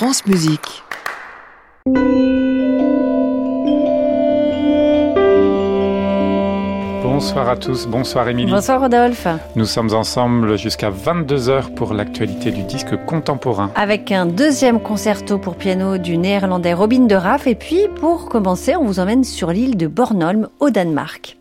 France Musique. Bonsoir à tous, bonsoir Émilie. Bonsoir Rodolphe. Nous sommes ensemble jusqu'à 22h pour l'actualité du disque contemporain. Avec un deuxième concerto pour piano du néerlandais Robin de Raff. Et puis pour commencer, on vous emmène sur l'île de Bornholm au Danemark.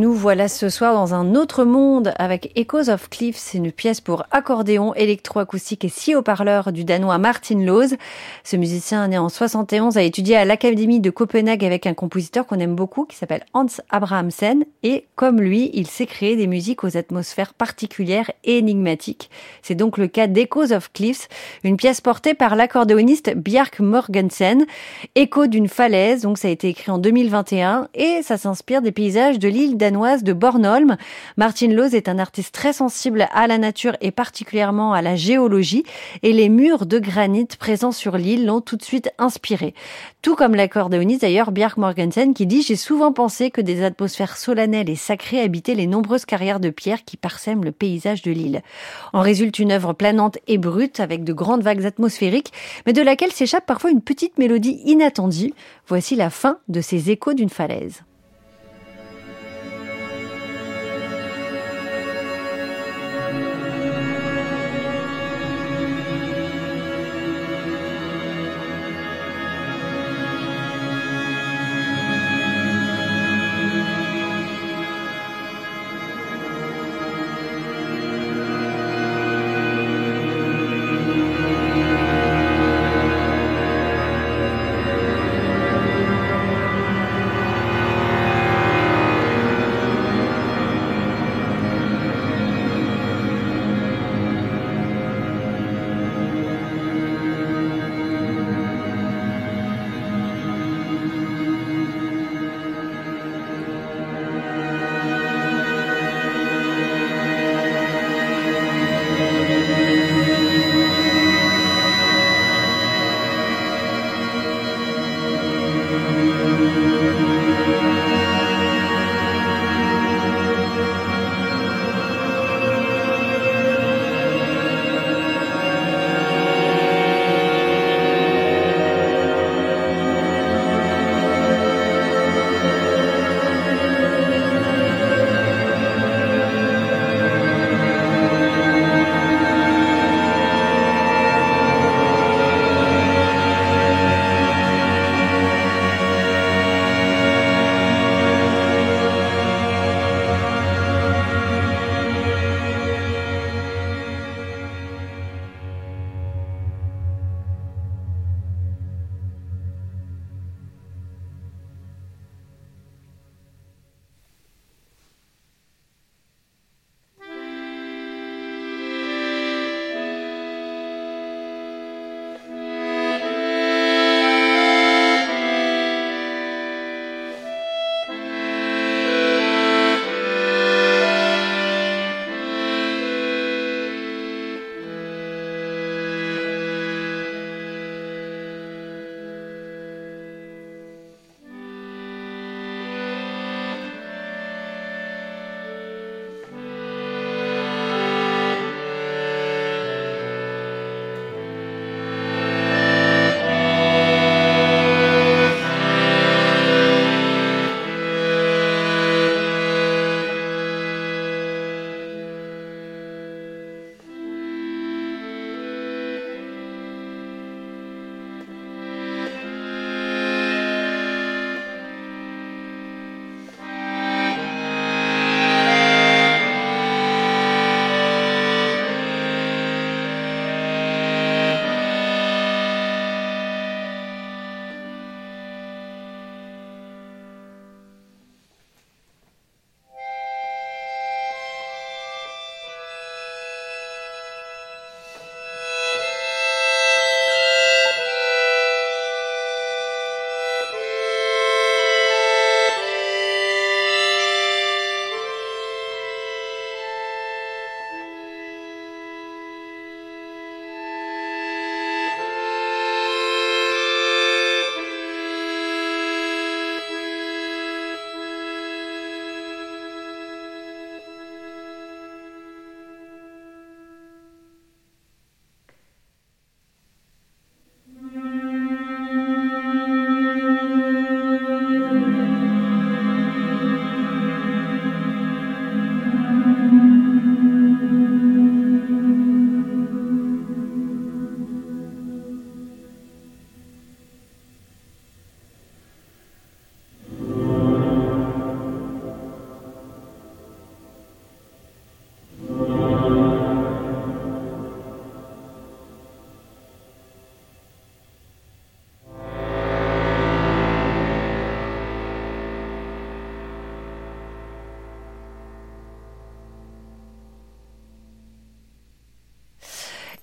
Nous voilà ce soir dans un autre monde avec Echoes of Cliffs, une pièce pour accordéon, électroacoustique et six haut-parleurs du danois Martin Loz. Ce musicien né en 71 a étudié à l'Académie de Copenhague avec un compositeur qu'on aime beaucoup qui s'appelle Hans Abrahamsen et comme lui, il sait créer des musiques aux atmosphères particulières et énigmatiques. C'est donc le cas d'Echoes of Cliffs, une pièce portée par l'accordéoniste Bjark Morgensen, Écho d'une falaise, donc ça a été écrit en 2021 et ça s'inspire des paysages de l'île de Bornholm. Martin Loz est un artiste très sensible à la nature et particulièrement à la géologie et les murs de granit présents sur l'île l'ont tout de suite inspiré. Tout comme l'accordéoniste d'ailleurs Bjark Morgensen qui dit j'ai souvent pensé que des atmosphères solennelles et sacrées habitaient les nombreuses carrières de pierre qui parsèment le paysage de l'île. En résulte une œuvre planante et brute avec de grandes vagues atmosphériques mais de laquelle s'échappe parfois une petite mélodie inattendue. Voici la fin de ces échos d'une falaise.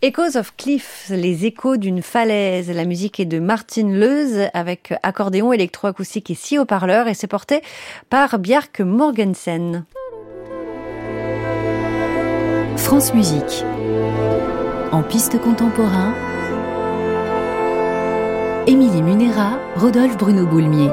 Echoes of Cliff, les échos d'une falaise. La musique est de Martin Leuze avec accordéon électroacoustique et six haut-parleurs et c'est porté par Bjarke Morgensen. France Musique. En piste contemporain, Émilie Munera, Rodolphe Bruno Boulmier.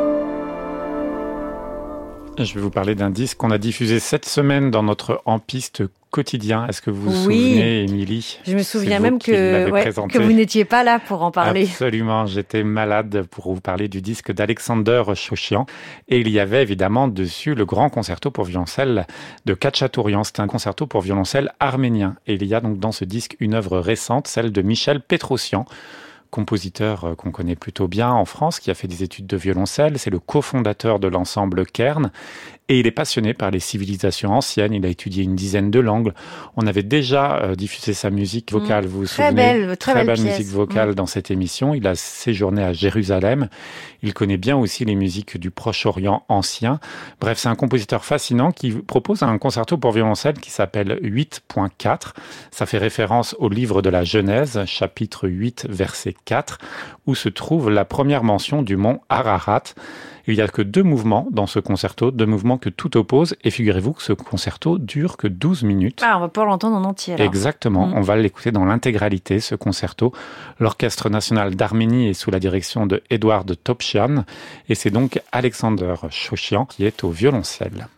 Je vais vous parler d'un disque qu'on a diffusé cette semaine dans notre En Piste quotidien. Est-ce que vous vous souvenez, Émilie Je me souviens même que, que vous n'étiez pas là pour en parler. Absolument, j'étais malade pour vous parler du disque d'Alexander Chouchian. Et il y avait évidemment dessus le grand concerto pour violoncelle de Khatchatourian. C'est un concerto pour violoncelle arménien. Et il y a donc dans ce disque une œuvre récente, celle de Michel Petrosian compositeur euh, qu'on connaît plutôt bien en France, qui a fait des études de violoncelle. C'est le cofondateur de l'ensemble Kern. Et il est passionné par les civilisations anciennes. Il a étudié une dizaine de langues. On avait déjà euh, diffusé sa musique mmh. vocale, vous vous très souvenez belle, Très, très belle, musique vocale mmh. dans cette émission. Il a séjourné à Jérusalem. Il connaît bien aussi les musiques du Proche-Orient ancien. Bref, c'est un compositeur fascinant qui propose un concerto pour violoncelle qui s'appelle 8.4. Ça fait référence au livre de la Genèse, chapitre 8, verset 4, où se trouve la première mention du mont Ararat. Il n'y a que deux mouvements dans ce concerto, deux mouvements que tout oppose. Et figurez-vous que ce concerto dure que 12 minutes. Ah, on va pouvoir l'entendre en entier. Exactement. Mm. On va l'écouter dans l'intégralité, ce concerto. L'Orchestre national d'Arménie est sous la direction de Edouard Topchian. Et c'est donc Alexander Choshian qui est au violoncelle.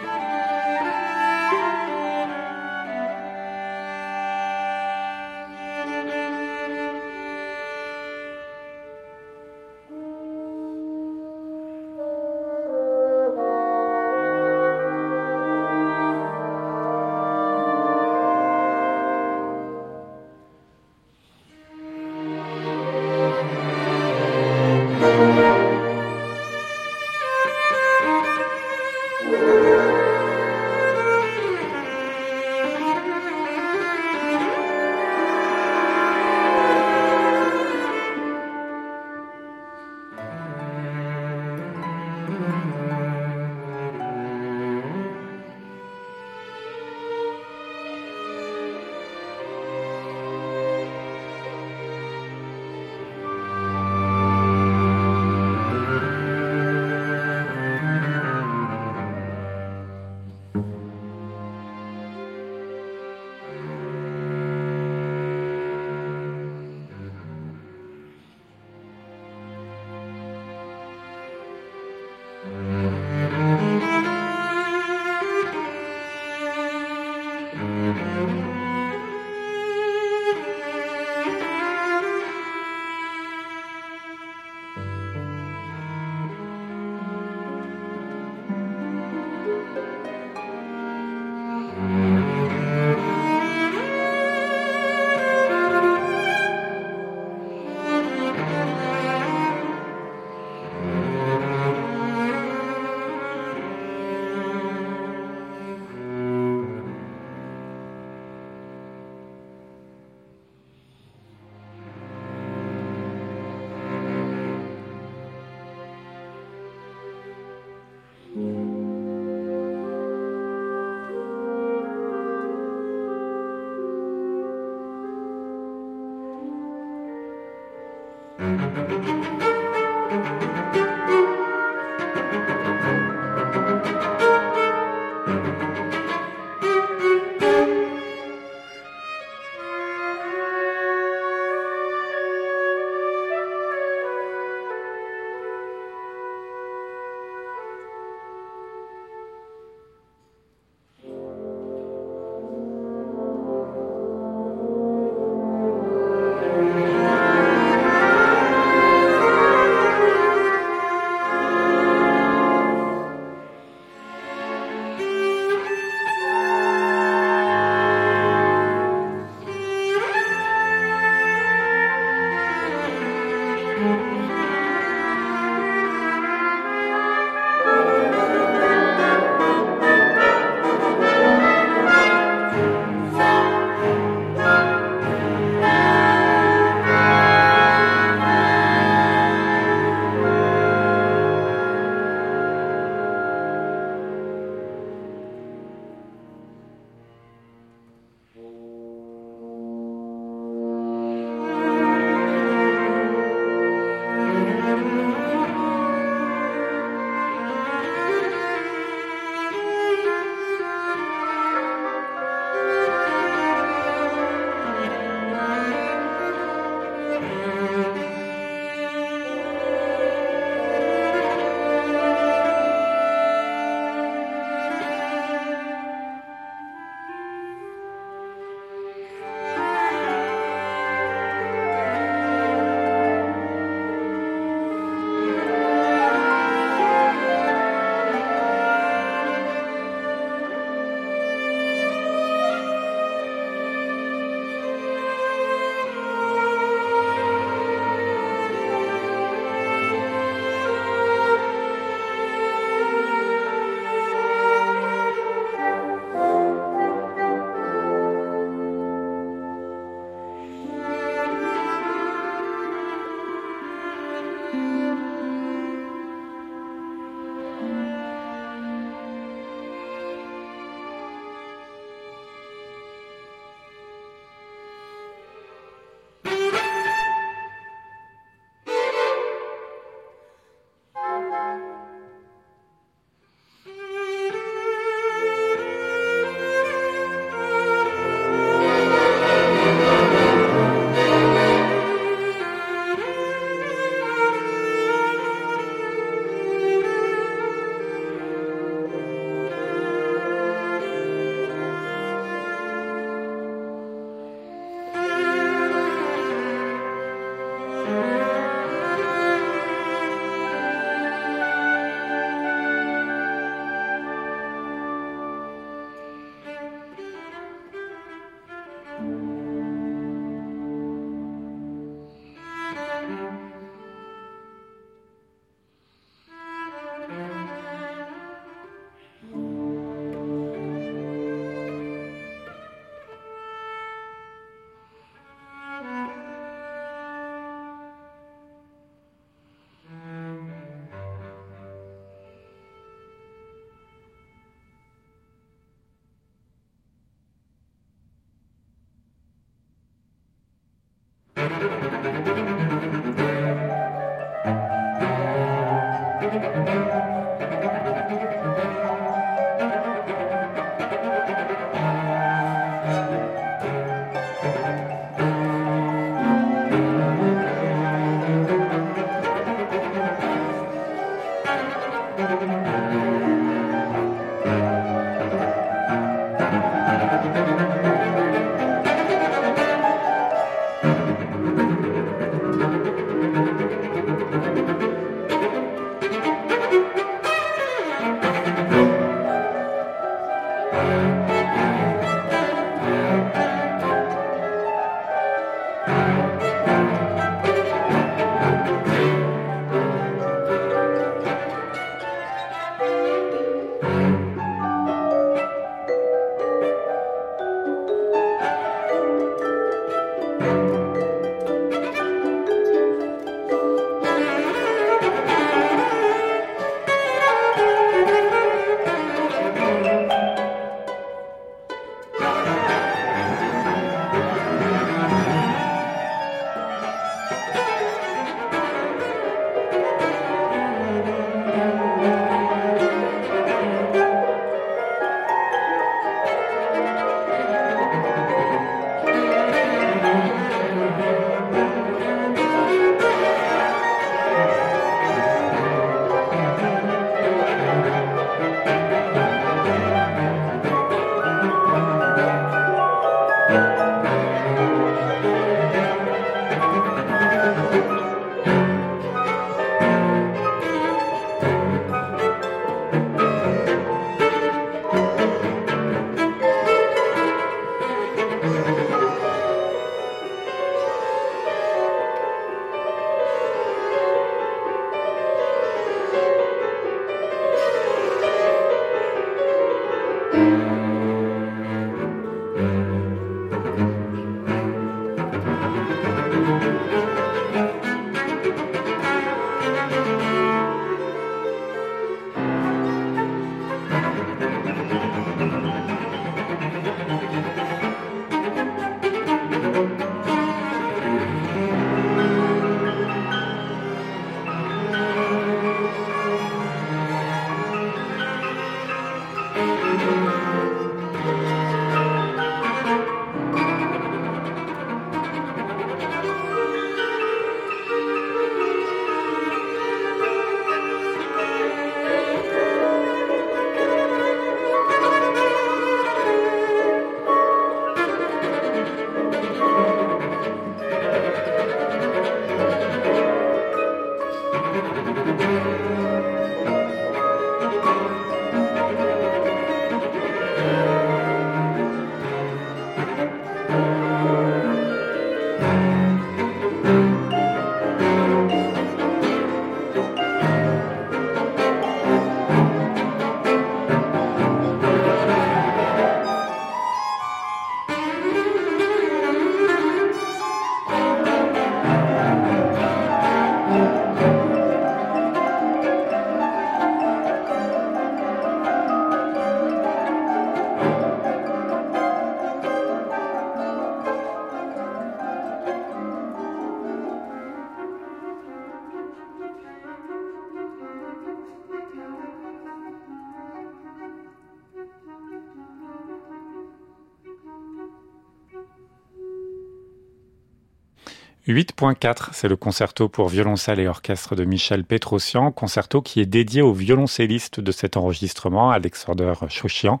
8.4, c'est le concerto pour violoncelle et orchestre de Michel Petrosian, concerto qui est dédié au violoncelliste de cet enregistrement, Alexander Chouchian,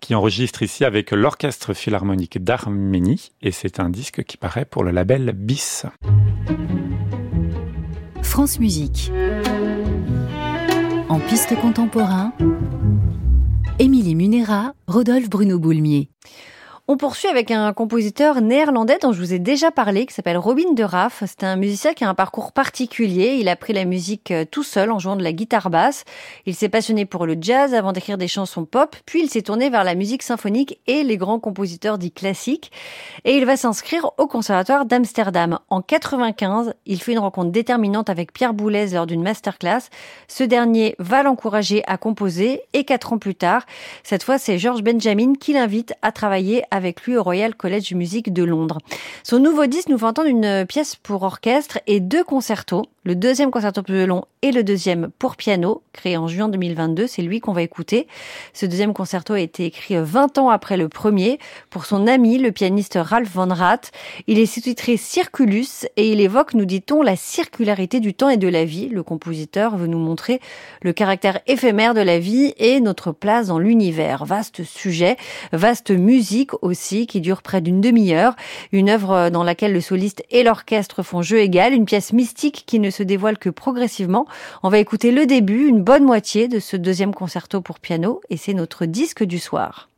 qui enregistre ici avec l'Orchestre Philharmonique d'Arménie, et c'est un disque qui paraît pour le label BIS. France Musique. En piste contemporain, Émilie Munera, Rodolphe Bruno Boulmier. On poursuit avec un compositeur néerlandais dont je vous ai déjà parlé, qui s'appelle Robin de Raff. C'est un musicien qui a un parcours particulier. Il a pris la musique euh, tout seul en jouant de la guitare basse. Il s'est passionné pour le jazz avant d'écrire des chansons pop, puis il s'est tourné vers la musique symphonique et les grands compositeurs dits classiques. Et il va s'inscrire au Conservatoire d'Amsterdam. En 95, il fait une rencontre déterminante avec Pierre Boulez lors d'une masterclass. Ce dernier va l'encourager à composer et quatre ans plus tard, cette fois c'est George Benjamin qui l'invite à travailler avec lui au Royal College of Music de Londres. Son nouveau disque nous fait entendre une pièce pour orchestre et deux concertos le deuxième concerto pour violon et le deuxième pour piano, créé en juin 2022. C'est lui qu'on va écouter. Ce deuxième concerto a été écrit 20 ans après le premier pour son ami, le pianiste Ralph Van Rath. Il est sous-titré Circulus et il évoque, nous dit-on, la circularité du temps et de la vie. Le compositeur veut nous montrer le caractère éphémère de la vie et notre place dans l'univers. Vaste sujet, vaste musique aussi qui dure près d'une demi-heure. Une œuvre dans laquelle le soliste et l'orchestre font jeu égal. Une pièce mystique qui ne se dévoile que progressivement. On va écouter le début, une bonne moitié de ce deuxième concerto pour piano, et c'est notre disque du soir.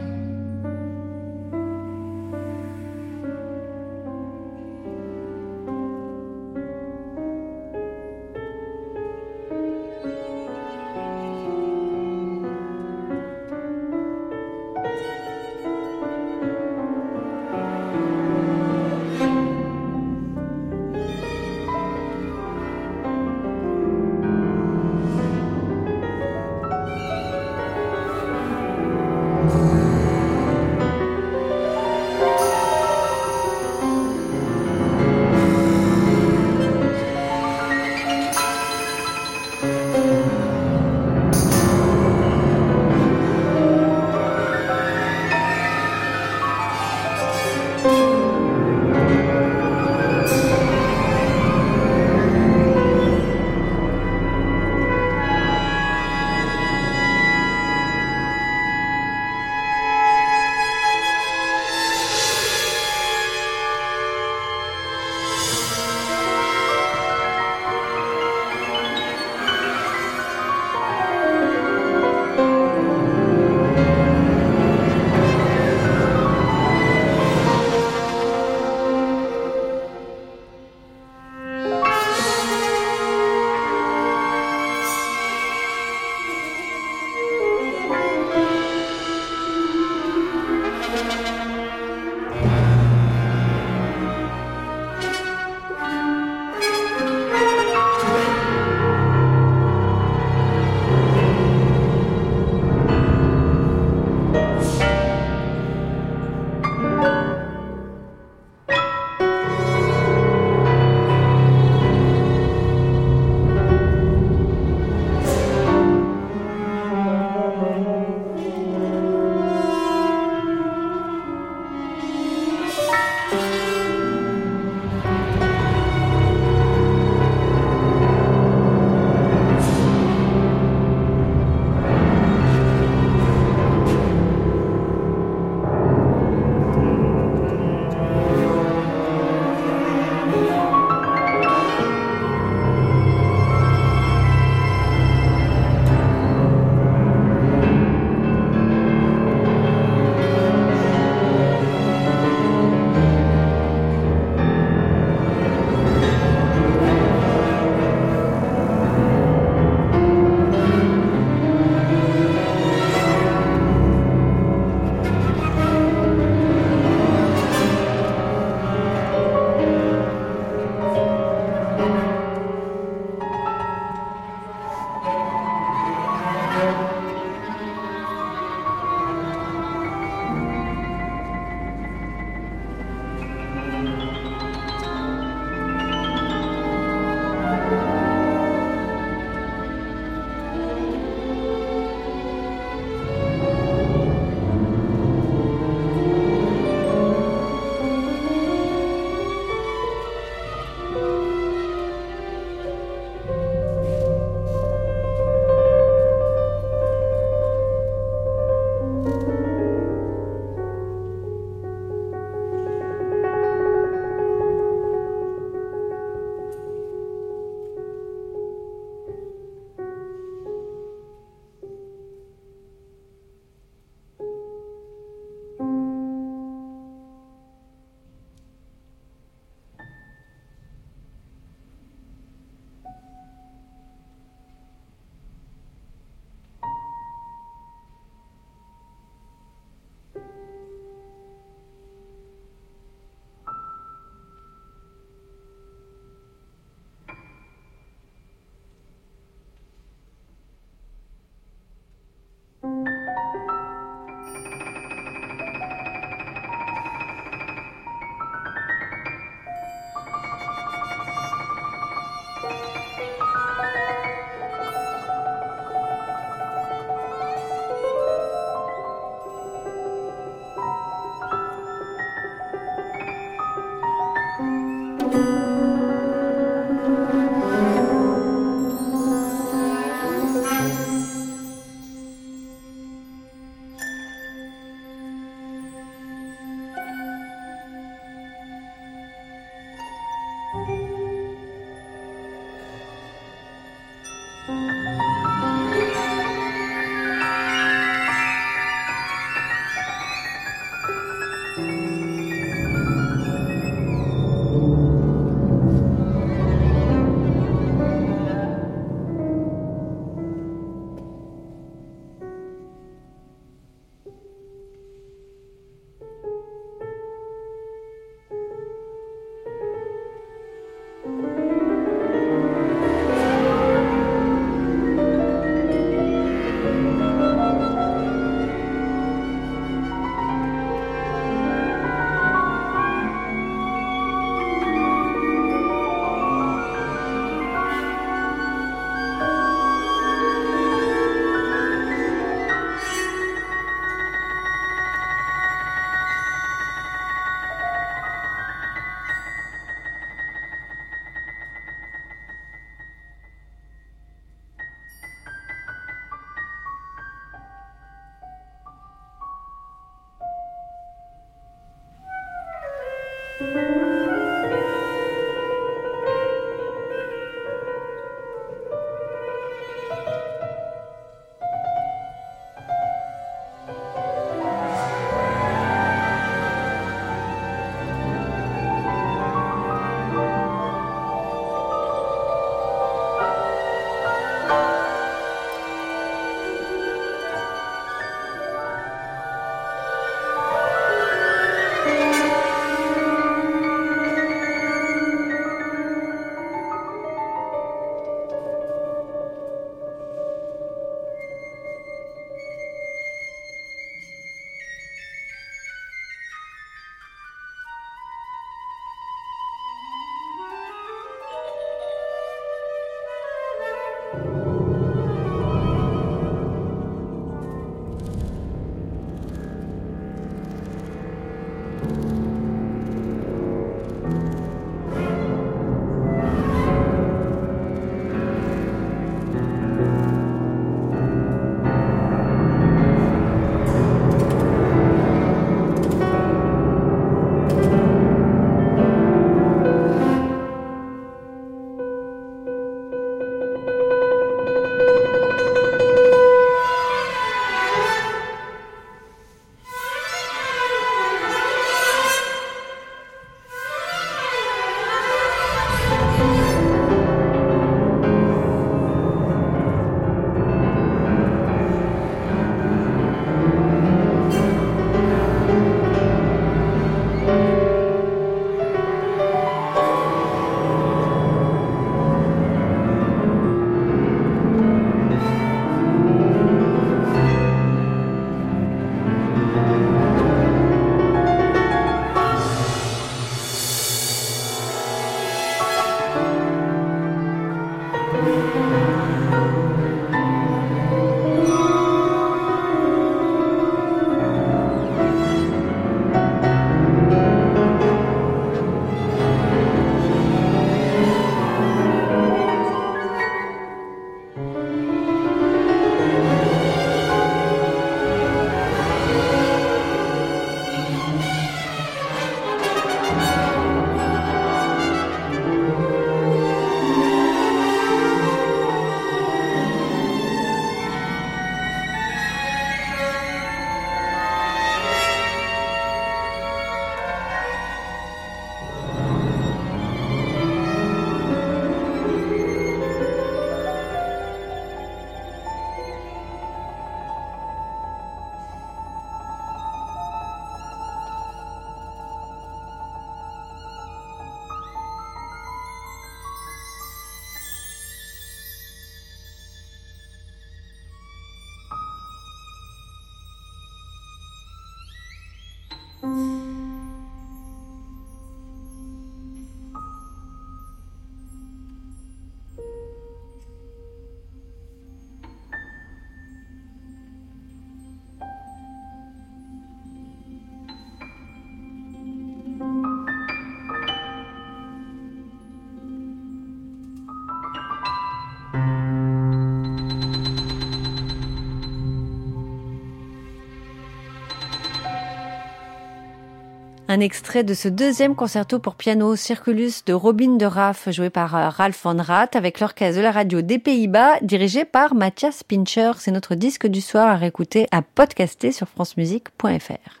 Un extrait de ce deuxième concerto pour piano Circulus de Robin de Raff, joué par euh, Ralph von Rath, avec l'orchestre de la radio des Pays-Bas, dirigé par Mathias Pincher. C'est notre disque du soir à réécouter, à podcaster sur francemusique.fr.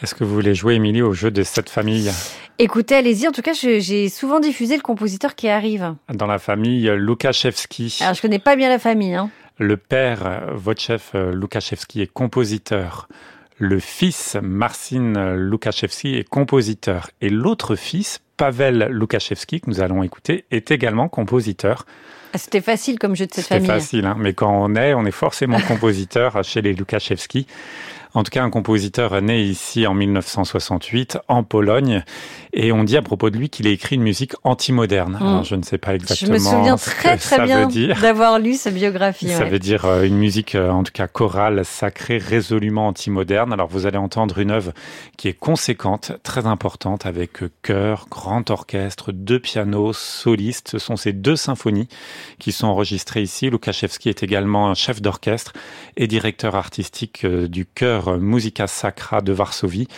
Est-ce que vous voulez jouer, Émilie, au jeu de cette famille? Écoutez, allez-y. En tout cas, j'ai souvent diffusé le compositeur qui arrive. Dans la famille Lukashevski. Alors, je connais pas bien la famille. Hein. Le père, Wojciech Lukashevski, est compositeur. Le fils, Marcin Lukashevski, est compositeur. Et l'autre fils, Pavel Lukashevski, que nous allons écouter, est également compositeur. Ah, c'était facile comme jeu de cette famille. C'était facile, hein mais quand on est, on est forcément compositeur chez les Lukashevski. En tout cas, un compositeur né ici en 1968 en Pologne. Et on dit à propos de lui qu'il a écrit une musique anti-moderne. Mm. Alors, je ne sais pas exactement. Je me souviens très très bien d'avoir lu sa biographie. Ça veut dire euh, une musique, euh, en tout cas chorale, sacrée, résolument anti-moderne. Alors, vous allez entendre une œuvre qui est conséquente, très importante, avec euh, chœur, grand orchestre, deux pianos, solistes. Ce sont ces deux symphonies qui sont enregistrées ici. Lukashevski est également chef d'orchestre et directeur artistique du chœur Musica Sacra de Varsovie.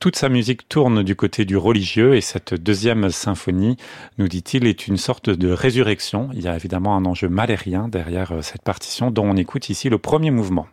Toute sa musique tourne du côté du religieux et cette deuxième symphonie, nous dit-il, est une sorte de résurrection. Il y a évidemment un enjeu malérien derrière euh, cette partition dont on écoute ici le premier mouvement.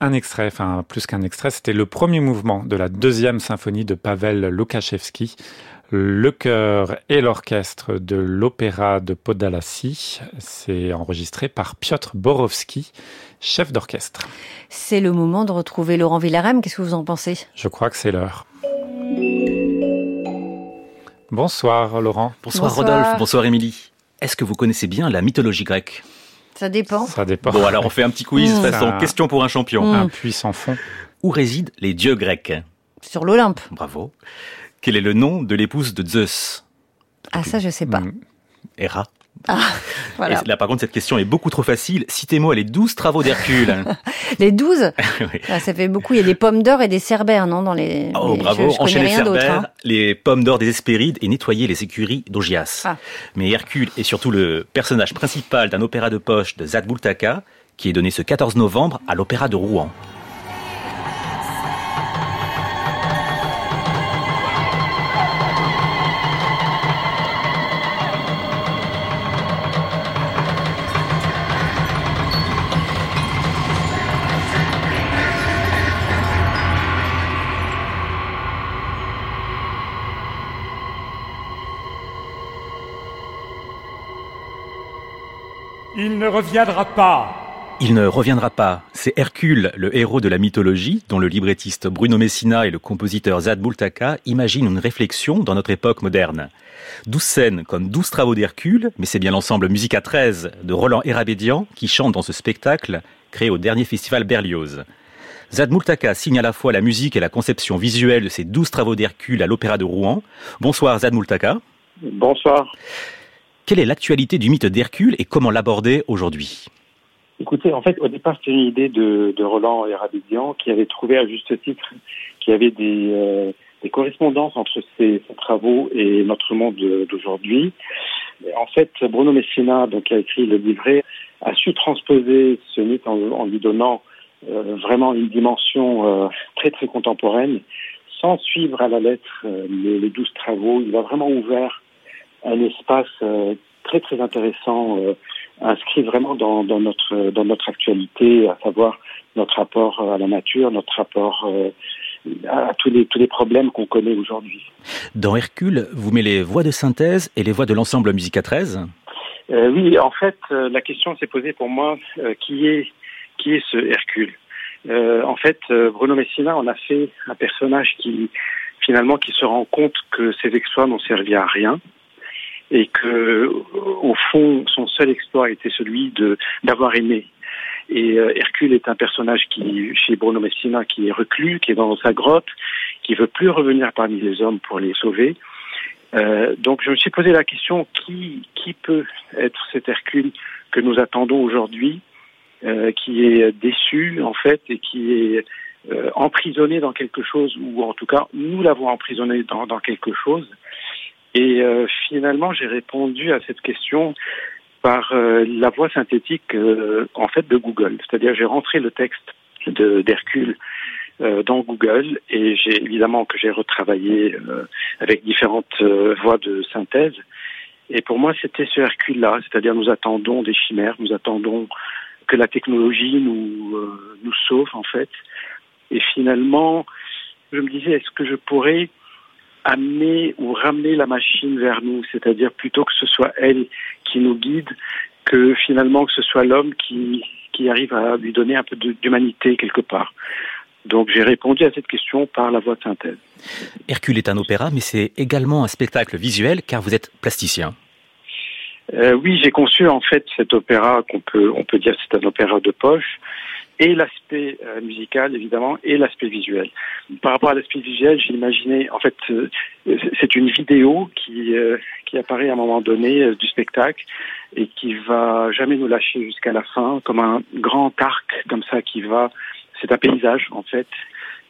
Un extrait, enfin plus qu'un extrait, c'était le premier mouvement de la deuxième symphonie de Pavel Lukashevsky, le chœur et l'orchestre de l'opéra de Podalassy. C'est enregistré par Piotr Borowski, chef d'orchestre. C'est le moment de retrouver Laurent Villarem. Qu'est-ce que vous en pensez? Je crois que c'est l'heure. Bonsoir Laurent. Bonsoir, Rodolphe. Bonsoir Émilie. Est-ce que vous connaissez bien la mythologie grecque? Ça dépend. Ça dépend. Bon, alors on fait un petit quiz Mmh. façon Ça- question pour un champion. Mmh. Un puits sans fond. Où résident les dieux grecs Sur l'Olympe. Bravo. Quel est le nom de l'épouse de Zeus Ah, ça, je sais pas. Mm. Voilà. Et là, par contre, cette question est beaucoup trop facile. Citez-moi les douze travaux d'Hercule. Les 12, Oui. ah, ça fait beaucoup. Il y a des pommes d'or et des cerbères, non dans les... Oh, les- bravo. Je, Enchaîner rien d'autre. Cerbère, hein. les pommes d'or des Hespérides et nettoyer les écuries d'Augias. Ah. Mais Hercule est surtout le personnage principal d'un opéra de poche de Zadbultaka qui est donné ce 14 novembre à l'Opéra de Rouen. Il ne reviendra pas. Il ne reviendra pas. C'est Hercule, le héros de la mythologie, dont le librettiste Bruno Messina et le compositeur Zad Bultaka imaginent une réflexion dans notre époque moderne. Douze scènes comme douze travaux d'Hercule, mais c'est bien l'ensemble Musica 13 de Roland Hérabédian qui chante dans ce spectacle créé au dernier festival Berlioz. Zad Multaka signe à la fois la musique et la conception visuelle de ces douze travaux d'Hercule à l'Opéra de Rouen. Bonsoir Zad Multaka. Bonsoir. Quelle est l'actualité du mythe d'Hercule et comment l'aborder aujourd'hui? Écoutez, en fait, au départ, c'était une idée de, Roland Hérabédian qui avait trouvé à juste titre qu'il y avait des, euh, des correspondances entre ses, ses travaux et notre monde d'aujourd'hui. Et En fait, Bruno Messina, donc, qui a écrit le livret, a su transposer ce mythe en, lui donnant euh, vraiment une dimension euh, très très contemporaine, sans suivre à la lettre les, les douze travaux. Il a vraiment ouvert un espace euh, très très intéressant, euh, inscrit vraiment dans, dans notre dans notre actualité, à savoir notre rapport à la nature, notre rapport euh, à tous les tous les problèmes qu'on connaît aujourd'hui. Dans Hercule, vous mettez les voix de synthèse et les voix de l'ensemble Musica 13 Euh, oui, en fait, euh, la question s'est posée pour moi euh, qui est qui est ce Hercule? En fait, Bruno Messina en a fait un personnage qui finalement qui se rend compte que ses exploits n'ont servi à rien et que au fond son seul exploit était celui de d'avoir aimé. Et euh, Hercule est un personnage qui, chez Bruno Messina, qui est reclus, qui est dans sa grotte, qui veut plus revenir parmi les hommes pour les sauver. Euh, donc je me suis posé la question qui qui peut être cet Hercule que nous attendons aujourd'hui, euh, qui est déçu en fait et qui est euh, emprisonné dans quelque chose ou en tout cas nous l'avons emprisonné dans, dans quelque chose. Et euh, finalement j'ai répondu à cette question par euh, la voix synthétique euh, en fait de Google, c'est-à-dire j'ai rentré le texte d'Hercule dans Google et j'ai évidemment que j'ai retravaillé avec différentes voix de synthèse. Et pour moi, c'était ce Hercule-là, c'est-à-dire nous attendons des chimères, nous attendons que la technologie nous nous sauve en fait. Et finalement, je me disais, est-ce que je pourrais amener ou ramener la machine vers nous, c'est-à-dire plutôt que ce soit elle qui nous guide, que finalement que ce soit l'homme qui qui arrive à lui donner un peu d'humanité quelque part. Donc j'ai répondu à cette question par la voix de synthèse. Hercule est un opéra, mais c'est également un spectacle visuel car vous êtes plasticien. Euh, oui, j'ai conçu en fait cet opéra qu'on peut on peut dire c'est un opéra de poche et l'aspect euh, musical évidemment et l'aspect visuel. Par rapport à l'aspect visuel, j'ai imaginé en fait euh, c'est une vidéo qui euh, qui apparaît à un moment donné euh, du spectacle et qui va jamais nous lâcher jusqu'à la fin comme un grand arc comme ça qui va c'est un paysage en fait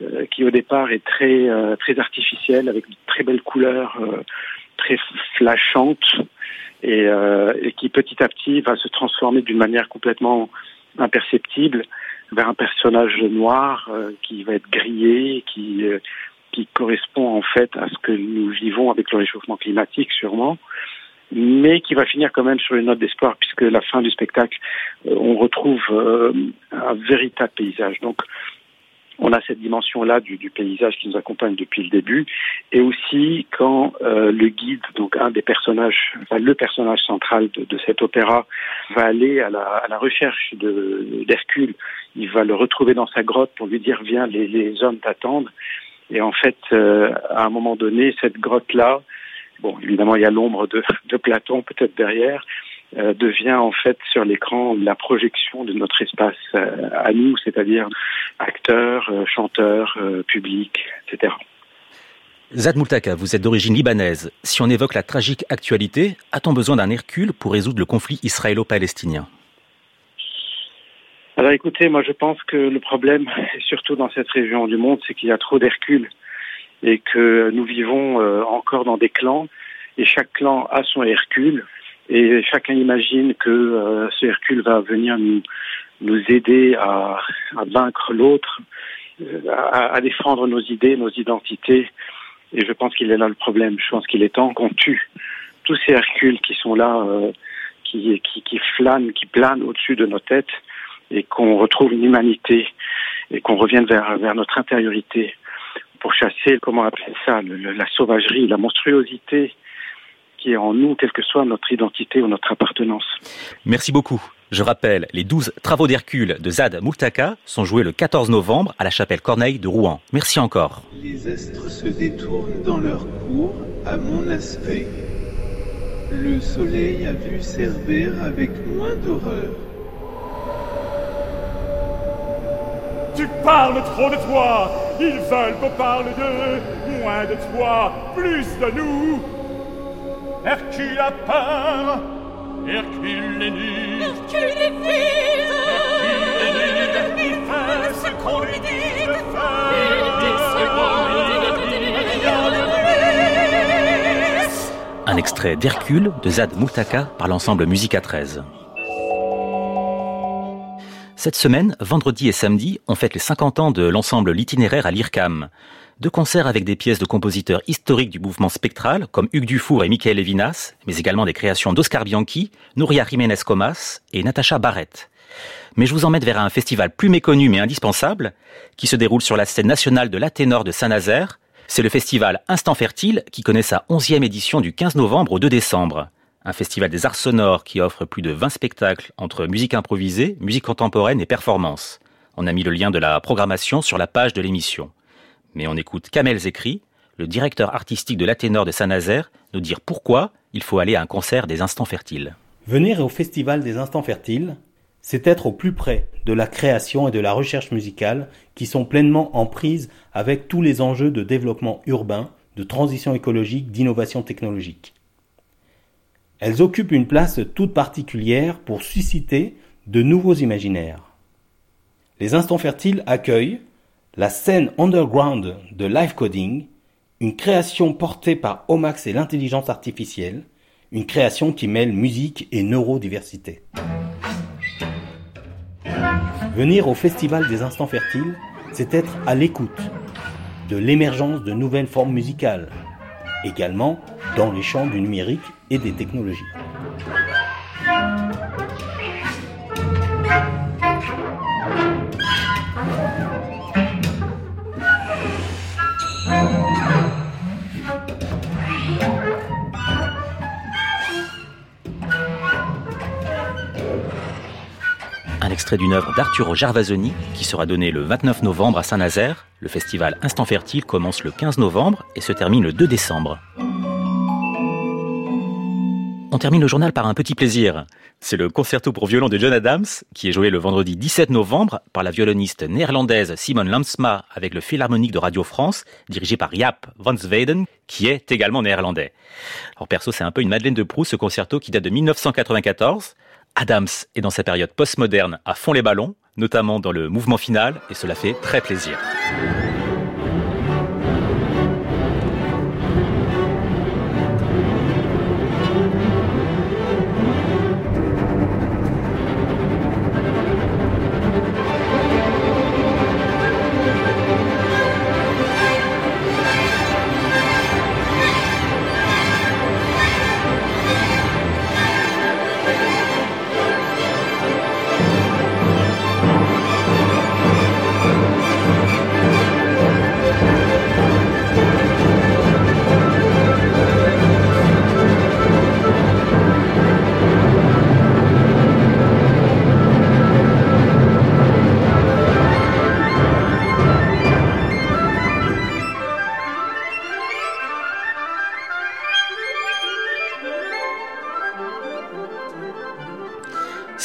euh, qui au départ est très euh, très artificiel avec de très belles couleurs très flashantes et, et qui petit à petit va se transformer d'une manière complètement imperceptible vers un personnage noir euh, qui va être grillé, qui euh, qui correspond en fait à ce que nous vivons avec le réchauffement climatique sûrement. mais qui va finir quand même sur une note d'espoir puisque la fin du spectacle, euh, on retrouve euh, un véritable paysage. Donc on a cette dimension-là du, du, paysage qui nous accompagne depuis le début, et aussi quand euh, le guide, donc un des personnages, enfin le personnage central de, de cet opéra, va aller à la, à la recherche d'Hercule, il va le retrouver dans sa grotte pour lui dire viens, les, les hommes t'attendent, et en fait, euh, à un moment donné, cette grotte-là, bon, évidemment, il y a l'ombre de, de Platon peut-être derrière, euh, devient en fait sur l'écran la projection de notre espace euh, à nous, c'est-à-dire acteurs, euh, chanteurs, public, etc. Zad Moultaka, vous êtes d'origine libanaise. Si on évoque la tragique actualité, a-t-on besoin d'un Hercule pour résoudre le conflit israélo-palestinien? Alors écoutez, moi je pense que le problème, surtout dans cette région du monde, c'est qu'il y a trop d'Hercule et que nous vivons encore dans des clans et chaque clan a son Hercule et chacun imagine que euh, ce Hercule va venir nous, nous aider à, vaincre l'autre, euh, à, défendre nos idées, nos identités. Et je pense qu'il est là le problème. Je pense qu'il est temps qu'on tue tous ces Hercules qui sont là, euh, qui, qui, qui qui planent au-dessus de nos têtes, et qu'on retrouve une humanité et qu'on revienne vers, vers notre intériorité pour chasser, comment appeler ça, la sauvagerie, la monstruosité qui est en nous, quelle que soit notre identité ou notre appartenance. Merci beaucoup. Je rappelle, les 12 travaux d'Hercule de Zad Moultaka sont joués le 14 novembre à la chapelle Corneille de Rouen. Merci encore. Les astres se détournent dans leur cours à mon aspect. Le soleil a vu servir avec moins d'horreur. Tu parles trop de toi Ils veulent qu'on parle d'eux Moins de toi, plus de nous Hercule a peur, Hercule est nu, Hercule est vide, Hercule est nu, il fait ce qu'on lui dit de faire. Un extrait d'Hercule de Zad Moultaka par l'ensemble Musica 13. Cette semaine, vendredi et samedi, on fête les 50 ans de l'ensemble L'itinéraire à l'IRCAM. Deux concerts avec des pièces de compositeurs historiques du mouvement spectral, comme Hugues Dufour et Michael Levinas, mais également des créations d'Oscar Bianchi, Nouria Jiménez Comas et Natacha Barrett. Mais je vous emmène vers un festival plus méconnu mais indispensable, qui se déroule sur la scène nationale de l'Athénor de Saint-Nazaire. C'est le festival Instant Fertile, qui connaît sa onzième édition du 15 novembre au 2 décembre. Un festival des arts sonores qui offre plus de 20 spectacles entre musique improvisée, musique contemporaine et performance. On a mis le lien de la programmation sur la page de l'émission. Mais on écoute Kamel Zekri, le directeur artistique de l'Athénor de Saint-Nazaire, nous dire pourquoi il faut aller à un concert des Instants Fertiles. Venir au Festival des Instants Fertiles, c'est être au plus près de la création et de la recherche musicale qui sont pleinement en prise avec tous les enjeux de développement urbain, de transition écologique, d'innovation technologique. Elles occupent une place toute particulière pour susciter de nouveaux imaginaires. Les Instants Fertiles accueillent la scène underground de live coding, une création portée par Omax et l'intelligence artificielle, une création qui mêle musique et neurodiversité. Venir au Festival des Instants Fertiles, c'est être à l'écoute de l'émergence de nouvelles formes musicales, également dans les champs du numérique et des technologies. Un extrait d'une œuvre d'Arturo Gervasoni qui sera donnée le 29 novembre à Saint-Nazaire. Le festival Instant Fertile commence le 15 novembre et se termine le 2 décembre. On termine le journal par un petit plaisir. C'est le concerto pour violon de John Adams, qui est joué le vendredi 17 novembre par la violoniste néerlandaise Simone Lamsma avec le Philharmonique de Radio France, dirigé par Jaap van Zweden, qui est également néerlandais. Alors perso, c'est un peu une Madeleine de Proust, ce concerto qui date de 1994. Adams est dans sa période postmoderne à fond les ballons, notamment dans le mouvement final, et cela fait très plaisir.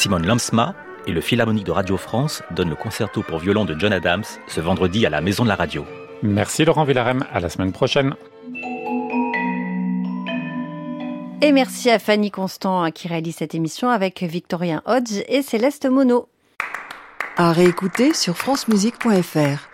Simone Lamsma et le Philharmonique de Radio France donne le concerto pour violon de John Adams ce vendredi à la Maison de la Radio. Merci Laurent Villarem, à la semaine prochaine. Et merci à Fanny Constant qui réalise cette émission avec Victorien Hodge et Céleste Monod. À réécouter sur francemusique.fr.